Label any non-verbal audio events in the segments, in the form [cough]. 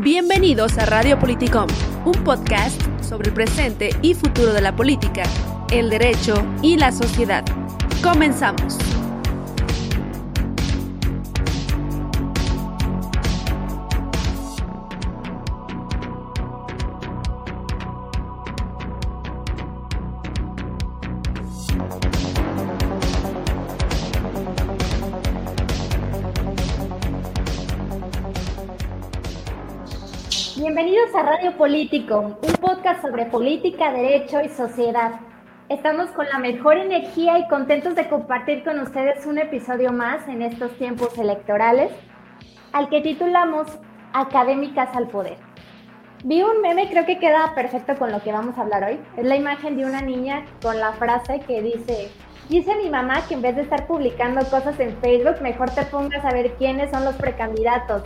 Bienvenidos a Radio Politicom, un podcast sobre el presente y futuro de la política, el derecho y la sociedad. Comenzamos. Político, un podcast sobre política, derecho y sociedad. Estamos con la mejor energía y contentos de compartir con ustedes un episodio más en estos tiempos electorales, al que titulamos Académicas al Poder. Vi un meme, creo que queda perfecto con lo que vamos a hablar hoy. Es la imagen de una niña con la frase que dice, dice mi mamá que en vez de estar publicando cosas en Facebook, mejor te pongas a ver quiénes son los precandidatos.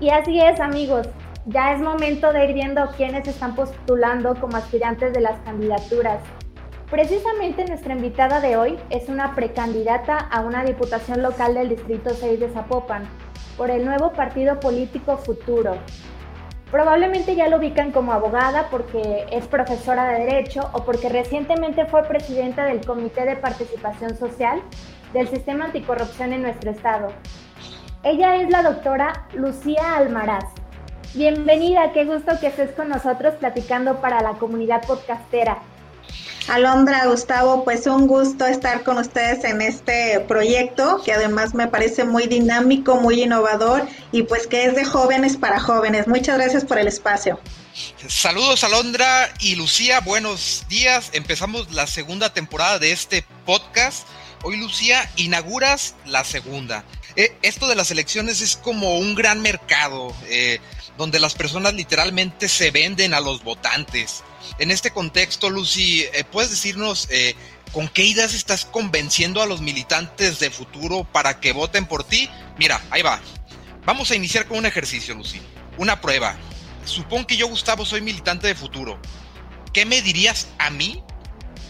Y así es, amigos ya es momento de ir viendo quiénes están postulando como aspirantes de las candidaturas. Precisamente nuestra invitada de hoy es una precandidata a una diputación local del Distrito 6 de Zapopan por el nuevo partido político Futuro. Probablemente ya lo ubican como abogada porque es profesora de Derecho o porque recientemente fue presidenta del Comité de Participación Social del Sistema Anticorrupción en nuestro estado. Ella es la doctora Lucía Almaraz. Bienvenida, qué gusto que estés con nosotros platicando para la comunidad podcastera. Alondra, Gustavo, pues un gusto estar con ustedes en este proyecto que además me parece muy dinámico, muy innovador y pues que es de jóvenes para jóvenes. Muchas gracias por el espacio. Saludos Alondra y Lucía, buenos días. Empezamos la segunda temporada de este podcast. Hoy Lucía inauguras la segunda. Eh, esto de las elecciones es como un gran mercado. Eh, donde las personas literalmente se venden a los votantes. En este contexto, Lucy, eh, ¿puedes decirnos eh, con qué ideas estás convenciendo a los militantes de futuro para que voten por ti? Mira, ahí va. Vamos a iniciar con un ejercicio, Lucy. Una prueba. Supón que yo, Gustavo, soy militante de futuro. ¿Qué me dirías a mí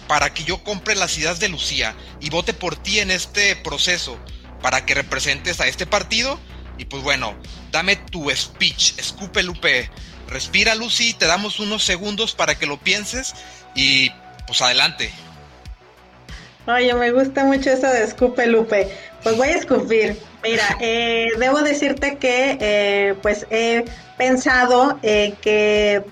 para que yo compre las ideas de Lucía y vote por ti en este proceso para que representes a este partido? Y pues bueno, dame tu speech, escupe Lupe, respira Lucy, te damos unos segundos para que lo pienses y pues adelante. Oye, me gusta mucho eso de escupe Lupe. Pues voy a escupir. Mira, [laughs] eh, debo decirte que eh, pues he pensado eh, que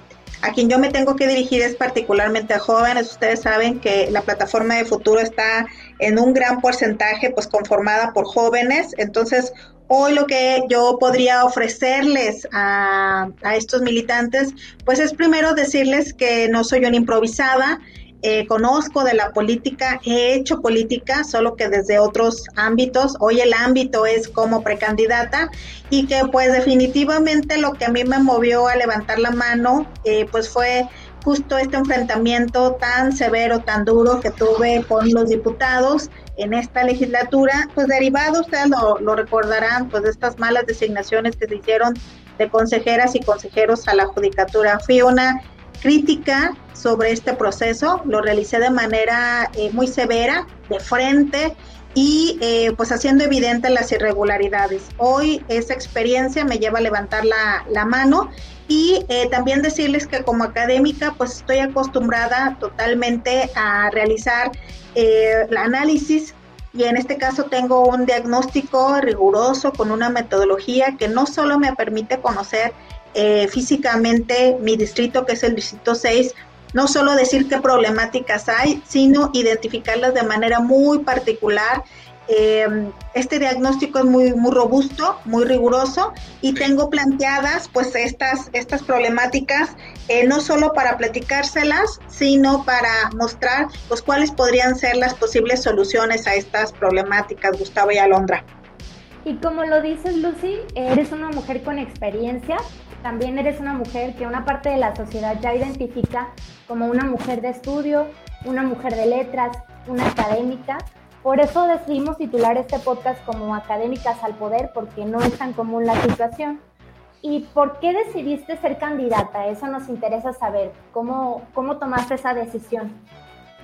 a quien yo me tengo que dirigir es particularmente a jóvenes. Ustedes saben que la plataforma de futuro está en un gran porcentaje pues conformada por jóvenes. Entonces, Hoy lo que yo podría ofrecerles a, estos militantes, pues es primero decirles que no soy una improvisada, eh, conozco de la política, he hecho política, solo que desde otros ámbitos. Hoy el ámbito es como precandidata y que pues definitivamente lo que a mí me movió a levantar la mano, eh, pues fue justo este enfrentamiento tan severo, tan duro que tuve con los diputados en esta legislatura, pues derivado, ustedes lo, recordarán, pues de estas malas designaciones que se hicieron de consejeras y consejeros a la judicatura. Fui una crítica sobre este proceso, lo realicé de manera eh, muy severa, de frente y eh, pues haciendo evidente las irregularidades. Hoy esa experiencia me lleva a levantar la mano y eh, también decirles que como académica pues estoy acostumbrada totalmente a realizar eh, el análisis. Y en este caso tengo un diagnóstico riguroso con una metodología que no solo me permite conocer eh, físicamente mi distrito, que es el distrito 6, no solo decir qué problemáticas hay, sino identificarlas de manera muy particular eh, este diagnóstico es muy, muy robusto, muy riguroso y tengo planteadas pues estas, estas problemáticas eh, no solo para platicárselas, sino para mostrar pues cuáles podrían ser las posibles soluciones a estas problemáticas, Gustavo y Alondra. Y como lo dices Lucy, eres una mujer con experiencia, también eres una mujer que una parte de la sociedad ya identifica como una mujer de estudio, una mujer de letras, una académica por eso decidimos titular este podcast como Académicas al Poder, porque no es tan común la situación. ¿Y por qué decidiste ser candidata? Eso nos interesa saber. ¿Cómo, cómo tomaste esa decisión?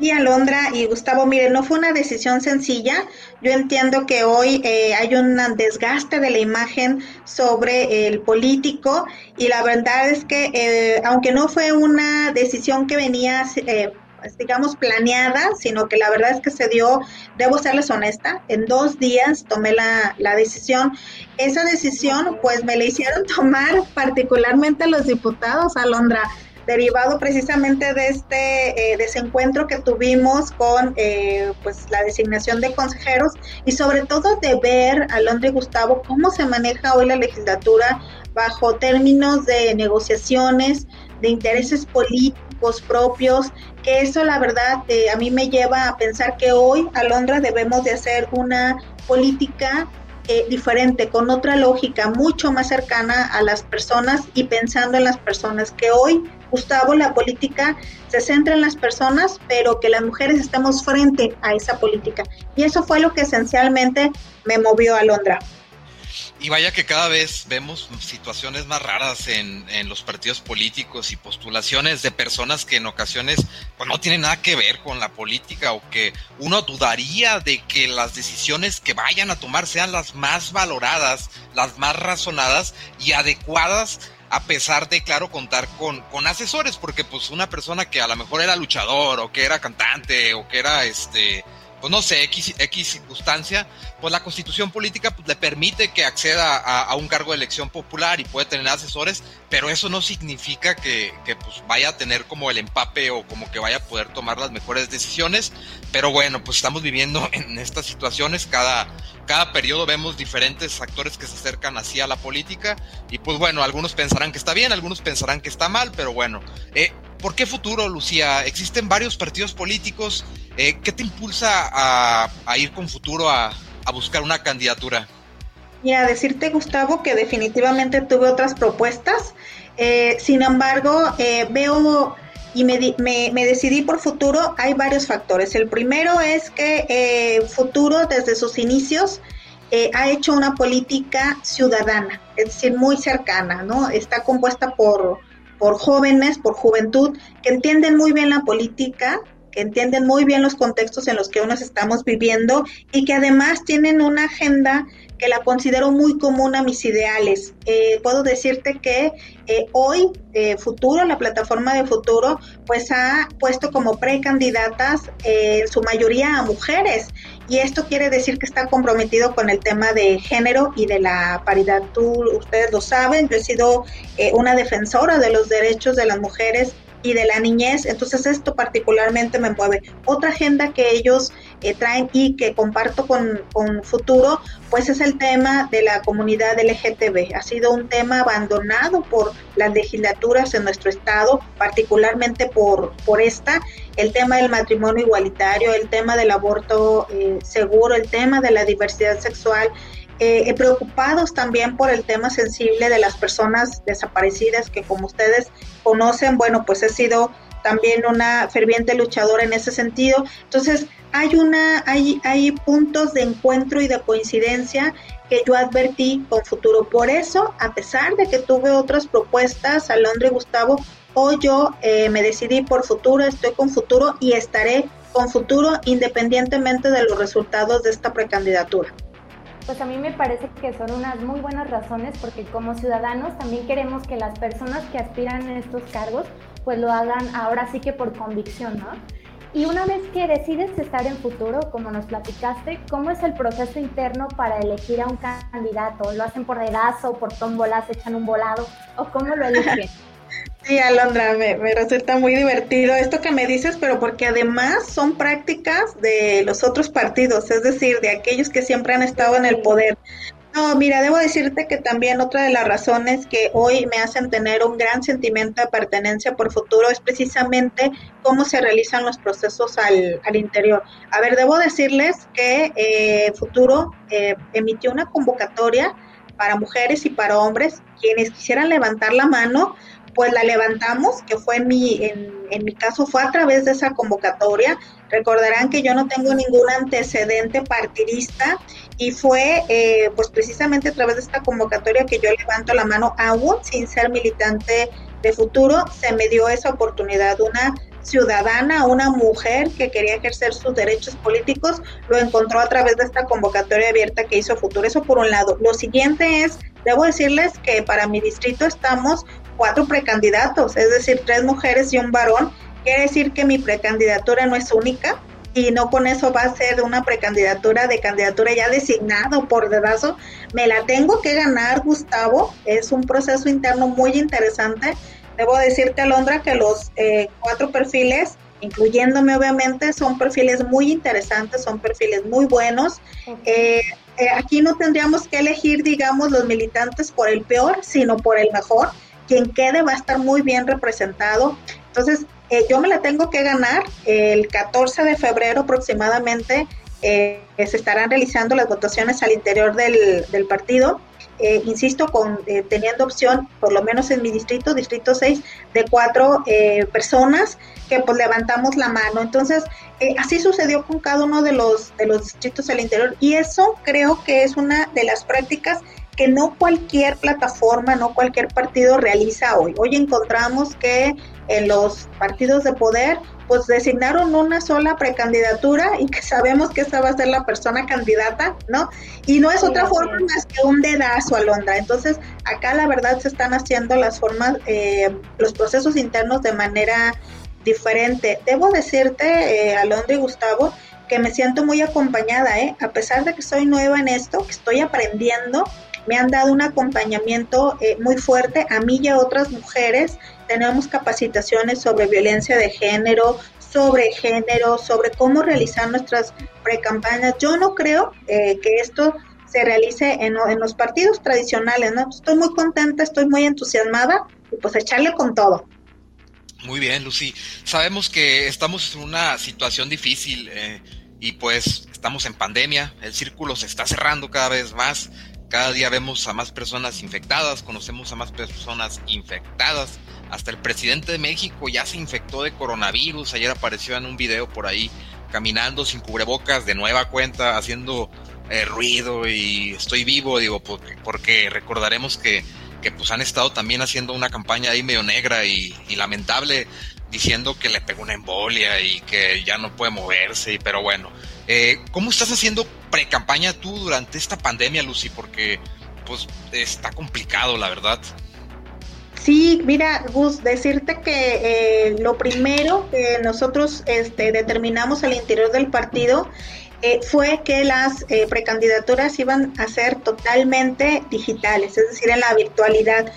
Y Alondra y Gustavo, mire, no fue una decisión sencilla. Yo entiendo que hoy eh, hay un desgaste de la imagen sobre el político y la verdad es que eh, aunque no fue una decisión que venía, eh, digamos, planeada, sino que la verdad es que se dio, debo serles honesta, en dos días tomé la, la decisión. Esa decisión pues me la hicieron [laughs] tomar particularmente los diputados, Alondra derivado precisamente de este eh, desencuentro que tuvimos con eh, pues la designación de consejeros y sobre todo de ver, Alondra y Gustavo, cómo se maneja hoy la legislatura bajo términos de negociaciones, de intereses políticos propios, que eso la verdad eh, a mí me lleva a pensar que hoy, Alondra, debemos de hacer una política diferente, con otra lógica, mucho más cercana a las personas y pensando en las personas que hoy Gustavo, la política se centra en las personas, pero que las mujeres estemos frente a esa política. Y eso fue lo que esencialmente me movió a Londra. Y vaya que cada vez vemos situaciones más raras en, los partidos políticos y postulaciones de personas que en ocasiones pues, no tienen nada que ver con la política o que uno dudaría de que las decisiones que vayan a tomar sean las más valoradas, las más razonadas y adecuadas a pesar de, claro, contar con, con asesores, porque pues una persona que a lo mejor era luchador o que era cantante o que era este pues no sé, X, X circunstancia, pues la constitución política pues, le permite que acceda a, un cargo de elección popular y puede tener asesores, pero eso no significa que, pues vaya a tener como el empape o como que vaya a poder tomar las mejores decisiones. Pero bueno, pues estamos viviendo [laughs] en estas situaciones, cada, cada periodo vemos diferentes actores que se acercan así a la política y pues bueno, algunos pensarán que está bien, algunos pensarán que está mal, pero bueno, eh, ¿por qué futuro, Lucía? Existen varios partidos políticos eh, ¿Qué te impulsa a, ir con futuro a, buscar una candidatura? Y a decirte, Gustavo, que definitivamente tuve otras propuestas. Eh, sin embargo, eh, veo y me, decidí por futuro. Hay varios factores. El primero es que futuro, desde sus inicios, ha hecho una política ciudadana, es decir, muy cercana, ¿no? Está compuesta por, por jóvenes, por juventud, que entienden muy bien la política, que entienden muy bien los contextos en los que nos estamos viviendo y que además tienen una agenda que la considero muy común a mis ideales. Eh, puedo decirte que eh, hoy eh, Futuro, la plataforma de Futuro, pues ha puesto como precandidatas en su mayoría a mujeres y esto quiere decir que está comprometido con el tema de género y de la paridad. Tú, ustedes lo saben, yo he sido una defensora de los derechos de las mujeres y de la niñez, entonces esto particularmente me mueve. Otra agenda que ellos eh, traen y que comparto con, con, Futuro, pues es el tema de la comunidad LGTB. Ha sido un tema abandonado por las legislaturas en nuestro estado, particularmente por, por esta, el tema del matrimonio igualitario, el tema del aborto eh, seguro, el tema de la diversidad sexual eh, preocupados también por el tema sensible de las personas desaparecidas, que como ustedes conocen, bueno, pues he sido también una ferviente luchadora en ese sentido. Entonces, hay una, hay, hay puntos de encuentro y de coincidencia que yo advertí con futuro. Por eso, a pesar de que tuve otras propuestas, Alondra y Gustavo, hoy yo eh, me decidí por futuro, estoy con futuro y estaré con futuro independientemente de los resultados de esta precandidatura pues a mí me parece que son unas muy buenas razones porque como ciudadanos también queremos que las personas que aspiran a estos cargos pues lo hagan ahora sí que por convicción, ¿no? Y una vez que decides estar en futuro, como nos platicaste, ¿cómo es el proceso interno para elegir a un candidato? ¿Lo hacen por dedazo, por tómbolas, echan un volado o cómo lo eligen? [laughs] Sí, Alondra, me, resulta muy divertido esto que me dices, pero porque además son prácticas de los otros partidos, es decir, de aquellos que siempre han estado en el poder. No, mira, debo decirte que también otra de las razones que hoy me hacen tener un gran sentimiento de pertenencia por futuro es precisamente cómo se realizan los procesos al, al interior. A ver, debo decirles que eh, Futuro eh, emitió una convocatoria para mujeres y para hombres, quienes quisieran levantar la mano pues la levantamos, que fue en mi, en, mi caso fue a través de esa convocatoria. Recordarán que yo no tengo ningún antecedente partidista y fue eh, pues precisamente a través de esta convocatoria que yo levanto la mano aún sin ser militante de futuro, se me dio esa oportunidad, una ciudadana, una mujer que quería ejercer sus derechos políticos, lo encontró a través de esta convocatoria abierta que hizo Futuro. Eso por un lado. Lo siguiente es, debo decirles que para mi distrito estamos cuatro precandidatos, es decir, tres mujeres y un varón. Quiere decir que mi precandidatura no es única y no con eso va a ser una precandidatura de candidatura ya designado por dedazo. Me la tengo que ganar, Gustavo. Es un proceso interno muy interesante. Debo decirte, Alondra, que los eh, cuatro perfiles, incluyéndome obviamente, son perfiles muy interesantes, son perfiles muy buenos. Eh, eh, aquí no tendríamos que elegir, digamos, los militantes por el peor, sino por el mejor. Quien quede va a estar muy bien representado. Entonces, eh, yo me la tengo que ganar el 14 de febrero aproximadamente. Eh, se estarán realizando las votaciones al interior del, del partido. Eh, insisto, con teniendo opción, por lo menos en mi distrito, distrito 6, de cuatro personas que pues levantamos la mano. Entonces, así sucedió con cada uno de los, de los distritos al interior y eso creo que es una de las prácticas que no cualquier plataforma, no cualquier partido realiza hoy. Hoy encontramos que en los partidos de poder, pues designaron una sola precandidatura y que sabemos que esa va a ser la persona candidata, ¿no? Y no es otra forma más que un dedazo, Alondra. Entonces, acá la verdad se están haciendo las formas, eh, los procesos internos de manera diferente. Debo decirte, eh, Alondra y Gustavo, que me siento muy acompañada, ¿eh? A pesar de que soy nueva en esto, que estoy aprendiendo, me han dado un acompañamiento eh, muy fuerte a mí y a otras mujeres. Tenemos capacitaciones sobre violencia de género, sobre género, sobre cómo realizar nuestras precampañas. Yo no creo eh, que esto se realice en, en, los partidos tradicionales, ¿no? Estoy muy contenta, estoy muy entusiasmada y pues echarle con todo. Muy bien, Lucy. Sabemos que estamos en una situación difícil eh, y pues estamos en pandemia, el círculo se está cerrando cada vez más, cada día vemos a más personas infectadas, conocemos a más personas infectadas. Hasta el presidente de México ya se infectó de coronavirus. Ayer apareció en un video por ahí caminando sin cubrebocas de nueva cuenta, haciendo eh, ruido y estoy vivo, digo, porque, recordaremos que, pues han estado también haciendo una campaña ahí medio negra y lamentable diciendo que le pegó una embolia y que ya no puede moverse, pero bueno, eh, ¿Cómo estás haciendo pre-campaña tú durante esta pandemia, Lucy? Porque pues está complicado, la verdad. Sí, mira, Gus, decirte que eh, lo primero que nosotros este, determinamos al interior del partido eh, fue que las precandidaturas iban a ser totalmente digitales, es decir, en la virtualidad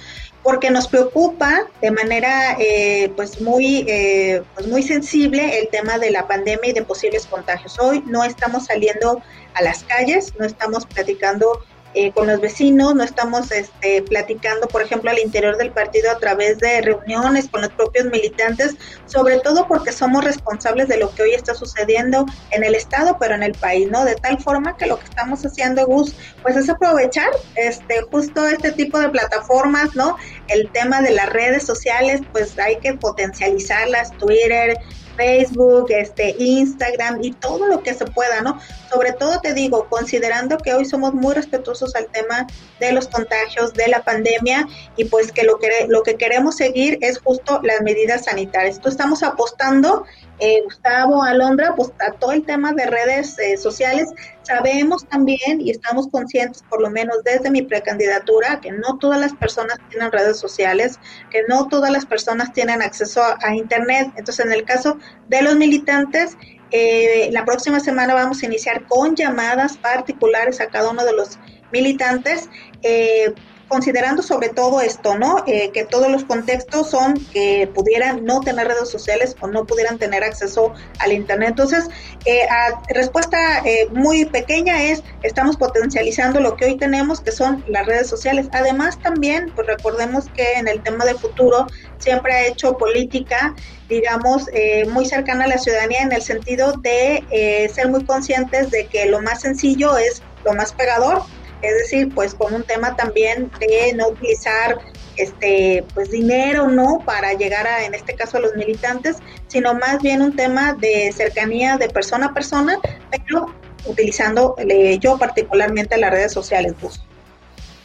porque nos preocupa de manera eh, pues muy eh, pues muy sensible el tema de la pandemia y de posibles contagios. Hoy no estamos saliendo a las calles, no estamos platicando eh, con los vecinos, no estamos este, platicando, por ejemplo, al interior del partido a través de reuniones con los propios militantes, sobre todo porque somos responsables de lo que hoy está sucediendo en el Estado, pero en el país, ¿no? De tal forma que lo que estamos haciendo, Gus, pues es aprovechar este, justo este tipo de plataformas, ¿no? El tema de las redes sociales, pues hay que potencializarlas, Twitter, Facebook, este, Instagram y todo lo que se pueda, ¿no? Sobre todo te digo, considerando que hoy somos muy respetuosos al tema de los contagios, de la pandemia y pues que lo que, lo que queremos seguir es justo las medidas sanitarias. Entonces estamos apostando eh, Gustavo, Alondra, pues a todo el tema de redes eh, sociales. Sabemos también y estamos conscientes, por lo menos desde mi precandidatura, que no todas las personas tienen redes sociales, que no todas las personas tienen acceso a, Internet. Entonces, en el caso de los militantes, eh, la próxima semana vamos a iniciar con llamadas particulares a cada uno de los militantes eh, considerando sobre todo esto, ¿no? Eh, que todos los contextos son que pudieran no tener redes sociales o no pudieran tener acceso al Internet. Entonces, eh, respuesta eh, muy pequeña es, estamos potencializando lo que hoy tenemos, que son las redes sociales. Además, también, pues recordemos que en el tema de futuro siempre ha hecho política digamos, muy cercana a la ciudadanía en el sentido de ser muy conscientes de que lo más sencillo es lo más pegador es decir, pues con un tema también de no utilizar este pues dinero no para llegar a en este caso a los militantes, sino más bien un tema de cercanía de persona a persona, pero utilizando yo particularmente las redes sociales. Pues.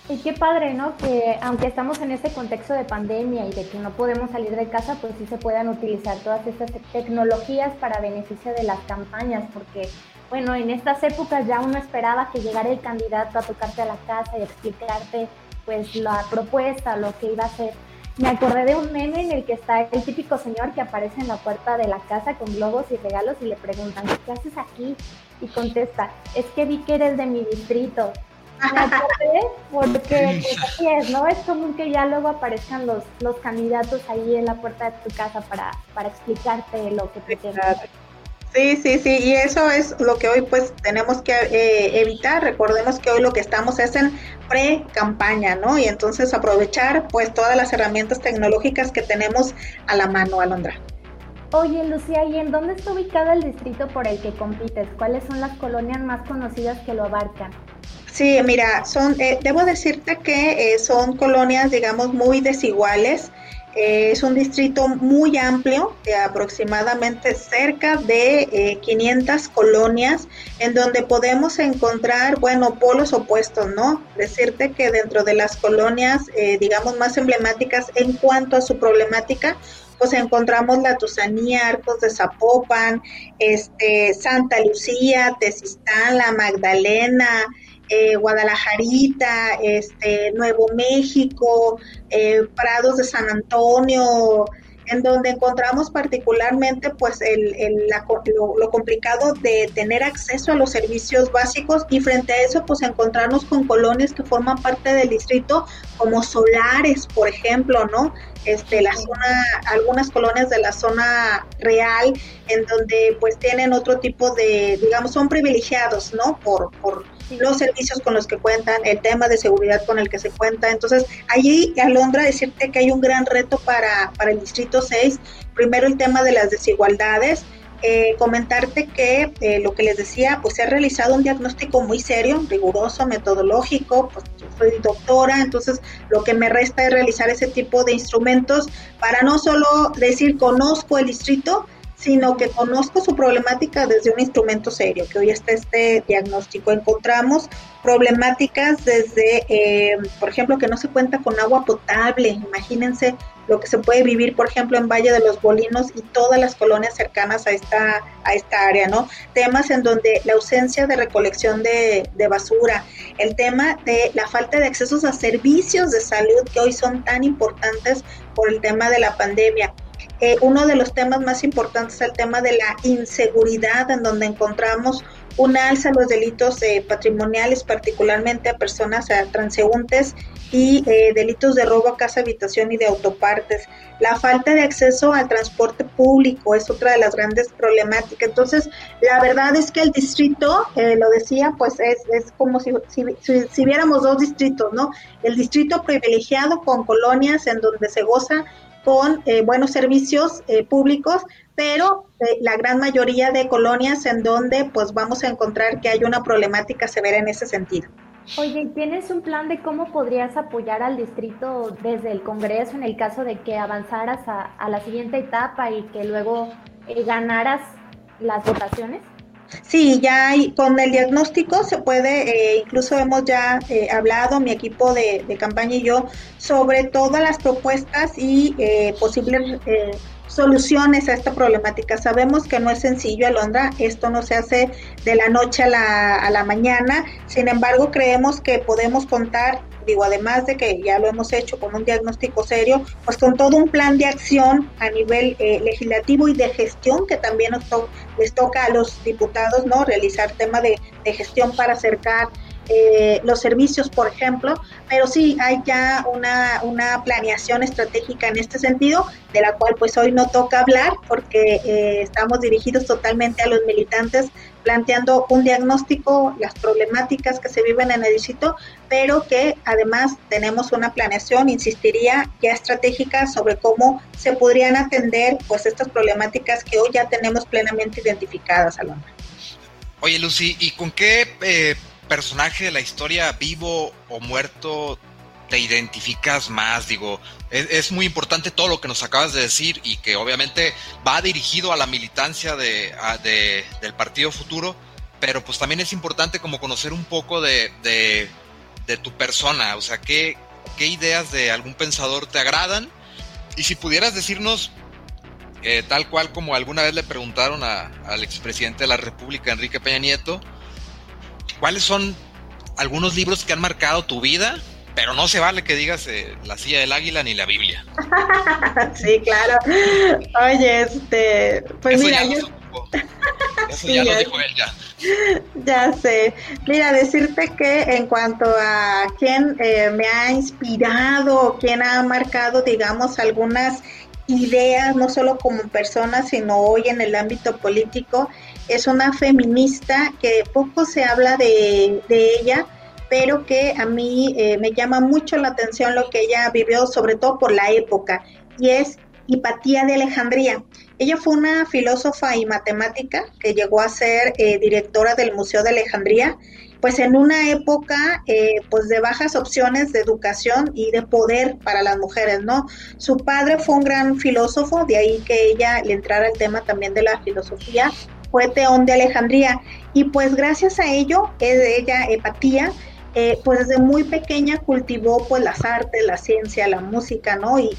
Y qué padre, ¿no? Que aunque estamos en este contexto de pandemia y de que no podemos salir de casa, pues sí se puedan utilizar todas estas tecnologías para beneficio de las campañas, porque, bueno, en estas épocas ya uno esperaba que llegara el candidato a tocarte a la casa y explicarte, pues, la propuesta, lo que iba a hacer. Me acordé de un meme en el que está el típico señor que aparece en la puerta de la casa con globos y regalos y le preguntan, ¿qué haces aquí? Y contesta, es que vi que eres de mi distrito [laughs] porque pues, así es, ¿no? Es común que ya luego aparezcan los, los candidatos ahí en la puerta de tu casa para, para explicarte lo que tú quieres. Sí, sí, sí, y eso es lo que hoy pues tenemos que eh, evitar. Recordemos que hoy lo que estamos es en pre-campaña, ¿no? Y entonces aprovechar pues todas las herramientas tecnológicas que tenemos a la mano, Alondra. Oye, Lucía, ¿y en dónde está ubicado el distrito por el que compites? ¿Cuáles son las colonias más conocidas que lo abarcan? Sí, mira, son, eh, debo decirte que eh, son colonias, digamos, muy desiguales. Eh, es un distrito muy amplio, de aproximadamente cerca de 500 colonias, en donde podemos encontrar, bueno, polos opuestos, ¿no? Decirte que dentro de las colonias, digamos, más emblemáticas en cuanto a su problemática, pues encontramos la Tusanía, Arcos de Zapopan, este, Santa Lucía, Tezistán, La Magdalena, eh, Guadalajarita, este, Nuevo México, eh, Prados de San Antonio, en donde encontramos particularmente pues el, lo, complicado de tener acceso a los servicios básicos y frente a eso pues encontrarnos con colonias que forman parte del distrito como Solares, por ejemplo, ¿no? Este, la zona, algunas colonias de la zona real en donde pues tienen otro tipo de, digamos, son privilegiados, ¿no? Por, por los servicios con los que cuentan, el tema de seguridad con el que se cuenta. Entonces, allí, Alondra, decirte que hay un gran reto para, para el Distrito 6. Primero, el tema de las desigualdades. Eh, comentarte que eh, lo que les decía, pues se ha realizado un diagnóstico muy serio, riguroso, metodológico, pues yo soy doctora, entonces lo que me resta es realizar ese tipo de instrumentos para no solo decir conozco el distrito, sino que conozco su problemática desde un instrumento serio, que hoy está este diagnóstico. Encontramos problemáticas desde, eh, por ejemplo, que no se cuenta con agua potable. Imagínense lo que se puede vivir, por ejemplo, en Valle de los Bolinos y todas las colonias cercanas a esta, a esta área, ¿no? Temas en donde la ausencia de recolección de, de basura, el tema de la falta de accesos a servicios de salud que hoy son tan importantes por el tema de la pandemia eh, uno de los temas más importantes es el tema de la inseguridad, en donde encontramos un alza en los delitos eh, patrimoniales, particularmente a personas a transeúntes y eh, delitos de robo a casa, habitación y de autopartes. La falta de acceso al transporte público es otra de las grandes problemáticas. Entonces, la verdad es que el distrito, lo decía, pues es, es como si, si, si, viéramos dos distritos, ¿no? El distrito privilegiado con colonias en donde se goza con eh, buenos servicios eh, públicos, pero eh, la gran mayoría de colonias en donde pues vamos a encontrar que hay una problemática severa en ese sentido. Oye, ¿tienes un plan de cómo podrías apoyar al distrito desde el Congreso en el caso de que avanzaras a, a la siguiente etapa y que luego ganaras las votaciones? Sí, ya hay, con el diagnóstico se puede, eh, incluso hemos ya eh, hablado, mi equipo de, campaña y yo, sobre todas las propuestas y eh, posibles soluciones a esta problemática. Sabemos que no es sencillo, Alondra, esto no se hace de la noche a la, a la mañana, sin embargo creemos que podemos contar digo, además de que ya lo hemos hecho con un diagnóstico serio, pues con todo un plan de acción a nivel eh, legislativo y de gestión que también les toca a los diputados, ¿no? Realizar tema de, de gestión para acercar eh, los servicios, por ejemplo, pero sí hay ya una, una planeación estratégica en este sentido, de la cual pues hoy no toca hablar porque eh, estamos dirigidos totalmente a los militantes planteando un diagnóstico, las problemáticas que se viven en el distrito, pero que además tenemos una planeación, insistiría, ya estratégica sobre cómo se podrían atender pues estas problemáticas que hoy ya tenemos plenamente identificadas, Alondra. Oye, Lucy, ¿y con qué eh, personaje de la historia vivo o muerto te identificas más? Digo, es, muy importante todo lo que nos acabas de decir y que obviamente va dirigido a la militancia de, del Partido Futuro, pero pues también es importante como conocer un poco de, de tu persona, o sea, ¿qué, qué ideas de algún pensador te agradan. Y si pudieras decirnos, eh, tal cual como alguna vez le preguntaron al expresidente de la República, Enrique Peña Nieto, ¿cuáles son algunos libros que han marcado tu vida? Pero no se vale que digas eh, La silla del águila ni la Biblia. [laughs] sí, claro. Oye, este, pues mira, yo... Eso ya lo dijo él ya. Ya sé. Mira, decirte que en cuanto a quién eh, me ha inspirado, quién ha marcado, digamos, algunas ideas, no solo como persona, sino hoy en el ámbito político, es una feminista que poco se habla de, ella, pero que a mí eh, me llama mucho la atención lo que ella vivió, sobre todo por la época, y es Hipatía de Alejandría. Ella fue una filósofa y matemática que llegó a ser eh, directora del Museo de Alejandría, pues en una época eh, pues de bajas opciones de educación y de poder para las mujeres, ¿no? Su padre fue un gran filósofo, de ahí que ella le entrara el tema también de la filosofía, fue Teón de Alejandría, y pues gracias a ello, ella, Hepatía, eh, pues desde muy pequeña cultivó pues las artes, la ciencia, la música, ¿no? Y,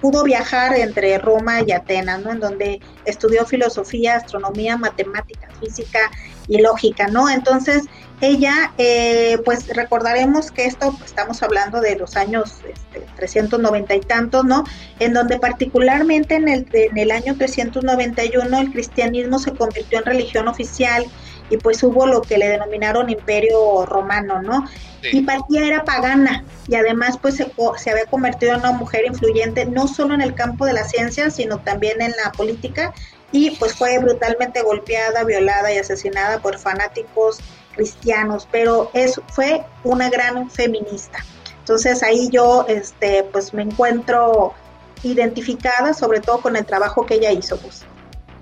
pudo viajar entre Roma y Atenas, ¿no? En donde estudió filosofía, astronomía, matemática, física y lógica, ¿no? Entonces, ella, eh, pues recordaremos que esto, pues, estamos hablando de los años este, 390 y tantos, ¿no? En donde particularmente en el, en el año 391 el cristianismo se convirtió en religión oficial y pues hubo lo que le denominaron imperio romano, ¿no? Y Partía era pagana y además pues se, se, había convertido en una mujer influyente no solo en el campo de la ciencia, sino también en la política y pues fue brutalmente golpeada, violada y asesinada por fanáticos cristianos, pero es, fue una gran feminista. Entonces ahí yo este, pues me encuentro identificada sobre todo con el trabajo que ella hizo. Pues.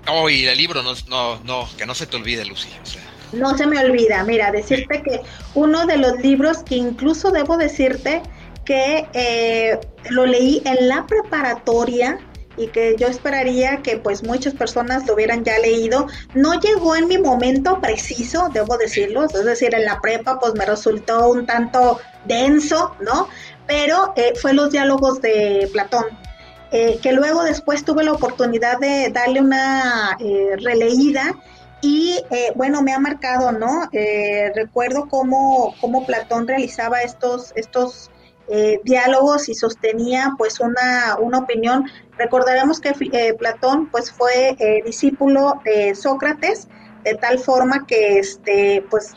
Oh, y el libro, no, no, no, que no se te olvide, Lucía. No se me olvida, mira, decirte que uno de los libros que incluso debo decirte que eh, lo leí en la preparatoria y que yo esperaría que pues muchas personas lo hubieran ya leído. No llegó en mi momento preciso, debo decirlo, es decir, en la prepa pues me resultó un tanto denso, ¿no? Pero eh, fue los diálogos de Platón. Eh, que luego después tuve la oportunidad de darle una eh, releída y eh, bueno, me ha marcado, ¿no? recuerdo cómo, cómo, Platón realizaba estos, estos diálogos y sostenía pues una, una opinión. Recordaremos que Platón pues fue discípulo de Sócrates, de tal forma que este pues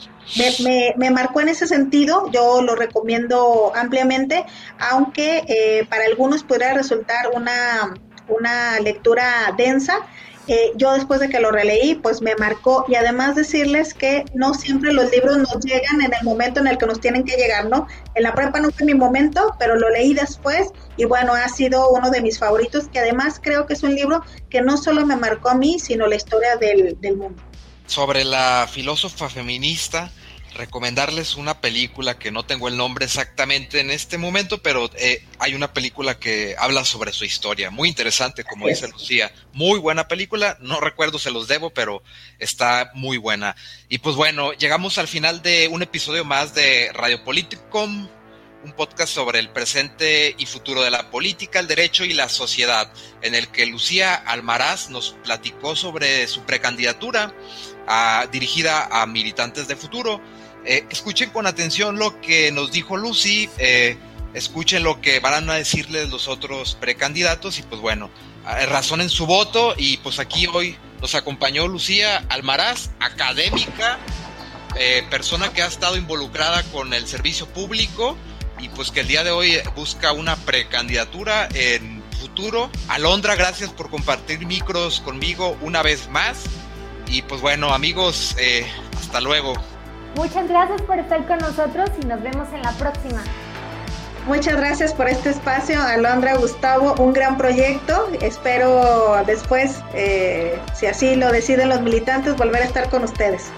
me, me, marcó en ese sentido, yo lo recomiendo ampliamente, aunque eh, para algunos podría resultar una, una lectura densa, eh, yo después de que lo releí, pues me marcó y además decirles que no siempre los libros nos llegan en el momento en el que nos tienen que llegar, ¿no? En la prepa no fue mi momento, pero lo leí después y bueno, ha sido uno de mis favoritos, que además creo que es un libro que no solo me marcó a mí, sino la historia del, del mundo sobre la filósofa feminista, recomendarles una película que no tengo el nombre exactamente en este momento, pero eh, hay una película que habla sobre su historia, muy interesante, como dice Lucía, muy buena película, no recuerdo, se los debo, pero está muy buena. Y pues bueno, llegamos al final de un episodio más de Radio Politicom, un podcast sobre el presente y futuro de la política, el derecho y la sociedad, en el que Lucía Almaraz nos platicó sobre su precandidatura dirigida a militantes de futuro. Eh, escuchen con atención lo que nos dijo Lucy, eh, escuchen lo que van a decirles los otros precandidatos y pues bueno, razonen su voto y pues aquí hoy nos acompañó Lucía Almaraz, académica, eh, persona que ha estado involucrada con el servicio público y pues que el día de hoy busca una precandidatura en futuro. Alondra, gracias por compartir micros conmigo una vez más. Y pues bueno, amigos, eh, hasta luego. Muchas gracias por estar con nosotros y nos vemos en la próxima. Muchas gracias por este espacio, Alondra, Gustavo, un gran proyecto. Espero después, eh, si así lo deciden los militantes, volver a estar con ustedes.